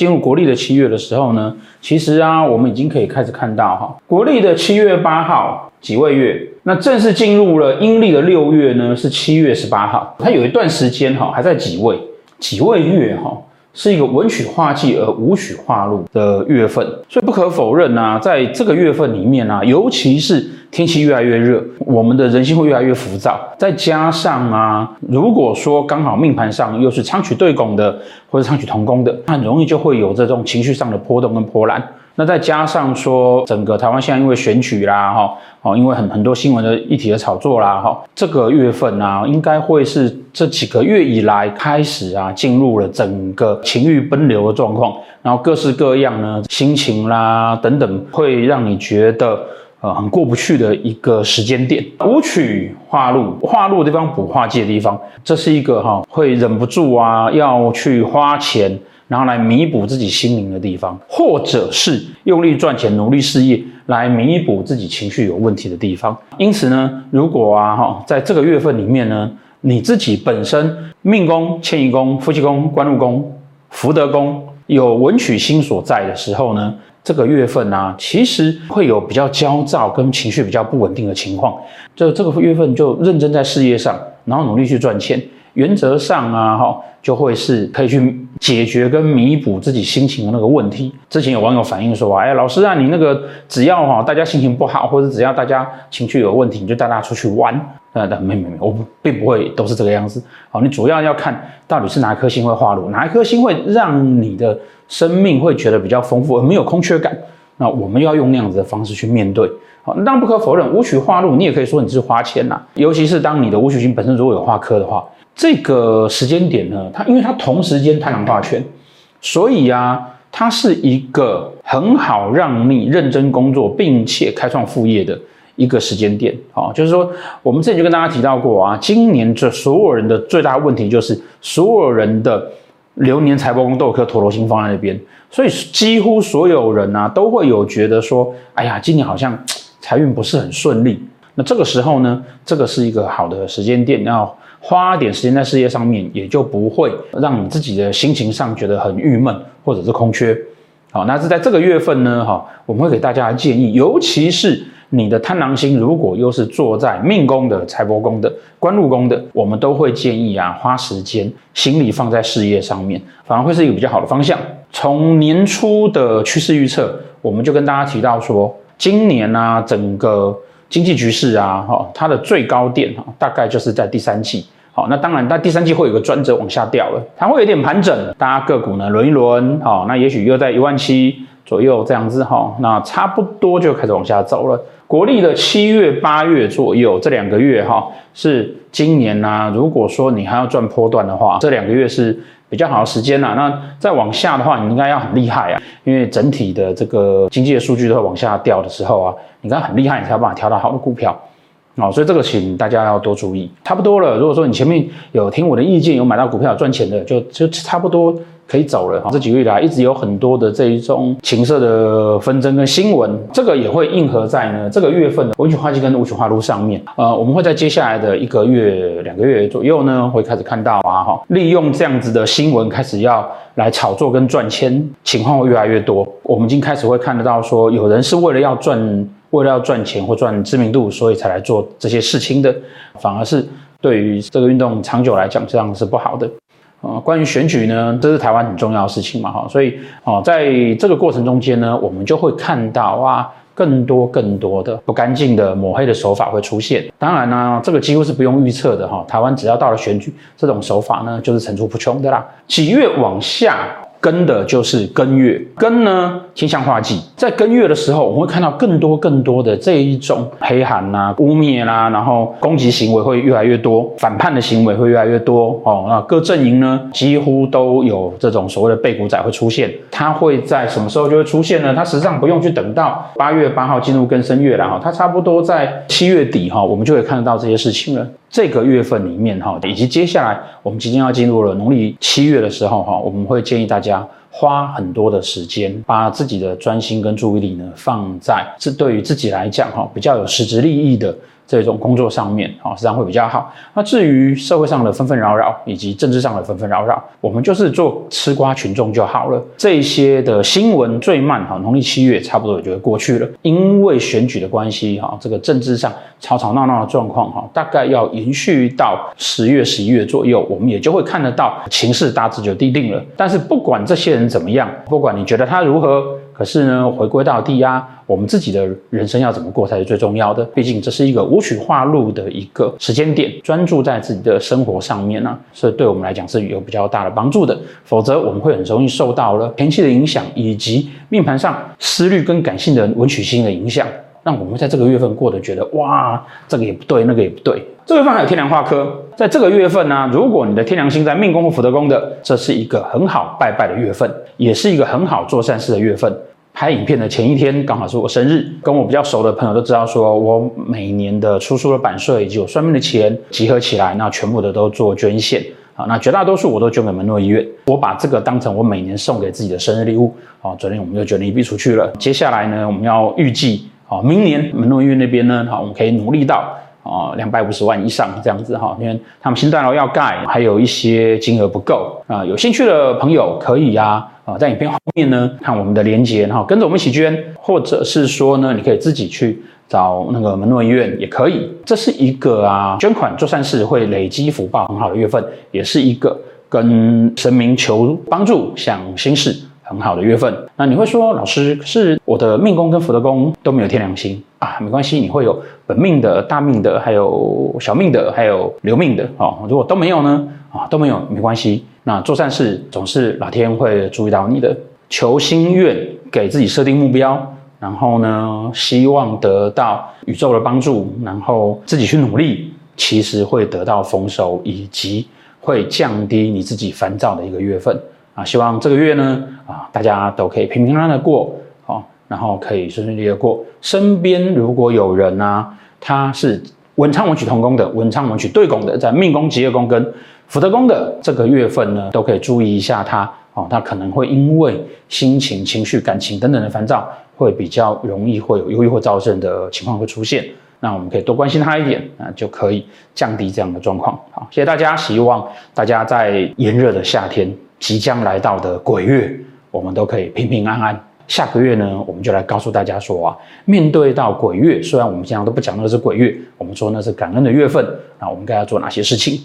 进入国历的七月的时候呢，其实啊，我们已经可以开始看到哈，国历的七月八号几位月，那正式进入了阴历的六月呢，是七月十八号。它有一段时间哈，还在几位几位月哈。是一个文曲化忌而武曲化禄的月份，所以不可否认啊，在这个月份里面啊，尤其是天气越来越热，我们的人心会越来越浮躁。再加上啊，如果说刚好命盘上又是昌曲对拱的，或者昌曲同宫的，很容易就会有这种情绪上的波动跟波澜。那再加上说，整个台湾现在因为选举啦，哈，哦，因为很很多新闻的议题的炒作啦，哈，这个月份啊，应该会是这几个月以来开始啊，进入了整个情欲奔流的状况，然后各式各样呢，心情啦等等，会让你觉得呃很过不去的一个时间点。武曲化禄，化禄的地方补化忌的地方，这是一个哈，会忍不住啊要去花钱。然后来弥补自己心灵的地方，或者是用力赚钱、努力事业来弥补自己情绪有问题的地方。因此呢，如果啊哈，在这个月份里面呢，你自己本身命宫、迁移宫、夫妻宫、官禄宫、福德宫有文曲星所在的时候呢，这个月份啊，其实会有比较焦躁跟情绪比较不稳定的情况。就这个月份就认真在事业上，然后努力去赚钱。原则上啊，哈，就会是可以去解决跟弥补自己心情的那个问题。之前有网友反映说，哎，老师啊，你那个只要哈大家心情不好，或者只要大家情绪有问题，你就带大家出去玩。呃，没没没，我并不会都是这个样子。好，你主要要看到底是哪一颗星会化禄，哪一颗星会让你的生命会觉得比较丰富而没有空缺感。那我们要用那样子的方式去面对。好，当然不可否认，武曲化禄，你也可以说你是花钱呐，尤其是当你的武曲星本身如果有化科的话。这个时间点呢，它因为它同时间太阳化权，所以啊，它是一个很好让你认真工作并且开创副业的一个时间点啊、就是说，我们之前就跟大家提到过啊，今年这所有人的最大问题就是所有人的流年财帛宫都有颗陀罗星放在那边，所以几乎所有人啊都会有觉得说，哎呀，今年好像财运不是很顺利。那这个时候呢，这个是一个好的时间点，要花点时间在事业上面，也就不会让你自己的心情上觉得很郁闷或者是空缺。好，那是在这个月份呢，哈，我们会给大家建议，尤其是你的贪狼星如果又是坐在命宫的、财帛宫的、官禄宫的，我们都会建议啊，花时间心力放在事业上面，反而会是一个比较好的方向。从年初的趋势预测，我们就跟大家提到说，今年啊，整个经济局势啊，哈，它的最高点哈，大概就是在第三季。好，那当然，但第三季会有个转折往下掉了，它会有点盘整，大家个股呢轮一轮，好，那也许又在一万七左右这样子，哈，那差不多就开始往下走了。国历的七月、八月左右这两个月，哈，是今年呢，如果说你还要赚波段的话，这两个月是比较好的时间呐。那再往下的话，你应该要很厉害啊，因为整体的这个经济的数据都会往下掉的时候啊。你刚很厉害，你才有办法挑到好的股票，哦，所以这个请大家要多注意。差不多了，如果说你前面有听我的意见，有买到股票赚钱的，就就差不多可以走了哈。这几个月来一直有很多的这一种情色的纷争跟新闻，这个也会应和在呢这个月份的文曲化忌跟武曲化路上面。呃，我们会在接下来的一个月、两个月左右呢，会开始看到啊，哈，利用这样子的新闻开始要来炒作跟赚钱，情况会越来越多。我们已经开始会看得到说，有人是为了要赚。为了要赚钱或赚知名度，所以才来做这些事情的，反而是对于这个运动长久来讲，这样是不好的。呃，关于选举呢，这是台湾很重要的事情嘛，哈，所以啊，在这个过程中间呢，我们就会看到啊，更多更多的不干净的抹黑的手法会出现。当然呢，这个几乎是不用预测的哈，台湾只要到了选举，这种手法呢，就是层出不穷的啦。几月往下。跟的就是根月，根呢天象化忌，在根月的时候，我们会看到更多更多的这一种黑寒呐、污蔑啦、然后攻击行为会越来越多，反叛的行为会越来越多哦。那各阵营呢，几乎都有这种所谓的背骨仔会出现。它会在什么时候就会出现呢？它实际上不用去等到八月八号进入更深月了哈，它差不多在七月底哈，我们就会看得到这些事情了。这个月份里面哈，以及接下来我们即将要进入了农历七月的时候哈，我们会建议大家花很多的时间，把自己的专心跟注意力呢放在这对于自己来讲哈比较有实质利益的这种工作上面，啊，实际上会比较好。那至于社会上的纷纷扰扰以及政治上的纷纷扰扰，我们就是做吃瓜群众就好了。这些的新闻最慢哈，农历七月差不多也就会过去了。因为选举的关系哈，这个政治上吵吵闹闹的状况哈，大概要延续到十月、十一月左右，我们也就会看得到情势大致就定定了。但是不管这些人怎么样，不管你觉得他如何。可是呢，回归到底呀，我们自己的人生要怎么过才是最重要的。毕竟这是一个无曲化禄的一个时间点，专注在自己的生活上面呢、啊，是对我们来讲是有比较大的帮助的。否则我们会很容易受到了天气的影响，以及命盘上思虑跟感性的文曲星的影响，让我们在这个月份过得觉得哇，这个也不对，那个也不对。这个月份还有天梁化科，在这个月份呢、如果你的天梁星在命宫或福德宫的，这是一个很好拜拜的月份，也是一个很好做善事的月份。拍影片的前一天刚好是我生日，跟我比较熟的朋友都知道，说我每年的出书的版税以及我算命的钱集合起来，那全部的都做捐献啊，那绝大多数我都捐给门诺医院，我把这个当成我每年送给自己的生日礼物啊。昨天我们就捐了一笔出去了，接下来呢，我们要预计啊，明年门诺医院那边呢，好，我们可以努力到啊两百五十万以上这样子哈，因为他们新大楼要盖，还有一些金额不够啊，有兴趣的朋友可以呀、啊，在影片后面呢，看我们的连接，然后跟着我们一起捐，或者是说呢，你可以自己去找那个门诺医院也可以。这是一个啊，捐款做善事会累积福报很好的月份，也是一个跟神明求帮助、想心事很好的月份。那你会说，老师，是我的命宫跟福德宫都没有天良心啊？没关系，你会有本命的、大命的，还有小命的，还有流命的哦。如果都没有呢？啊，都没有，没关系。那做善事总是老天会注意到你的，求心愿，给自己设定目标，然后呢，希望得到宇宙的帮助，然后自己去努力，其实会得到丰收，以及会降低你自己烦躁的一个月份啊。希望这个月呢，啊，大家都可以平平安安的过，好，然后可以顺顺利利的过。身边如果有人啊，他是文昌文曲同宫的，文昌文曲对拱的，在命宫、吉业宫跟福德宫的这个月份呢，都可以注意一下他哦，他可能会因为心情、情绪、感情等等的烦躁，会比较容易会有忧郁或躁症的情况会出现。那我们可以多关心他一点，那就可以降低这样的状况。好，谢谢大家，希望大家在炎热的夏天即将来到的鬼月，我们都可以平平安安。下个月呢，我们就来告诉大家说啊，面对到鬼月，虽然我们经常都不讲那是鬼月，我们说那是感恩的月份，那我们该要做哪些事情？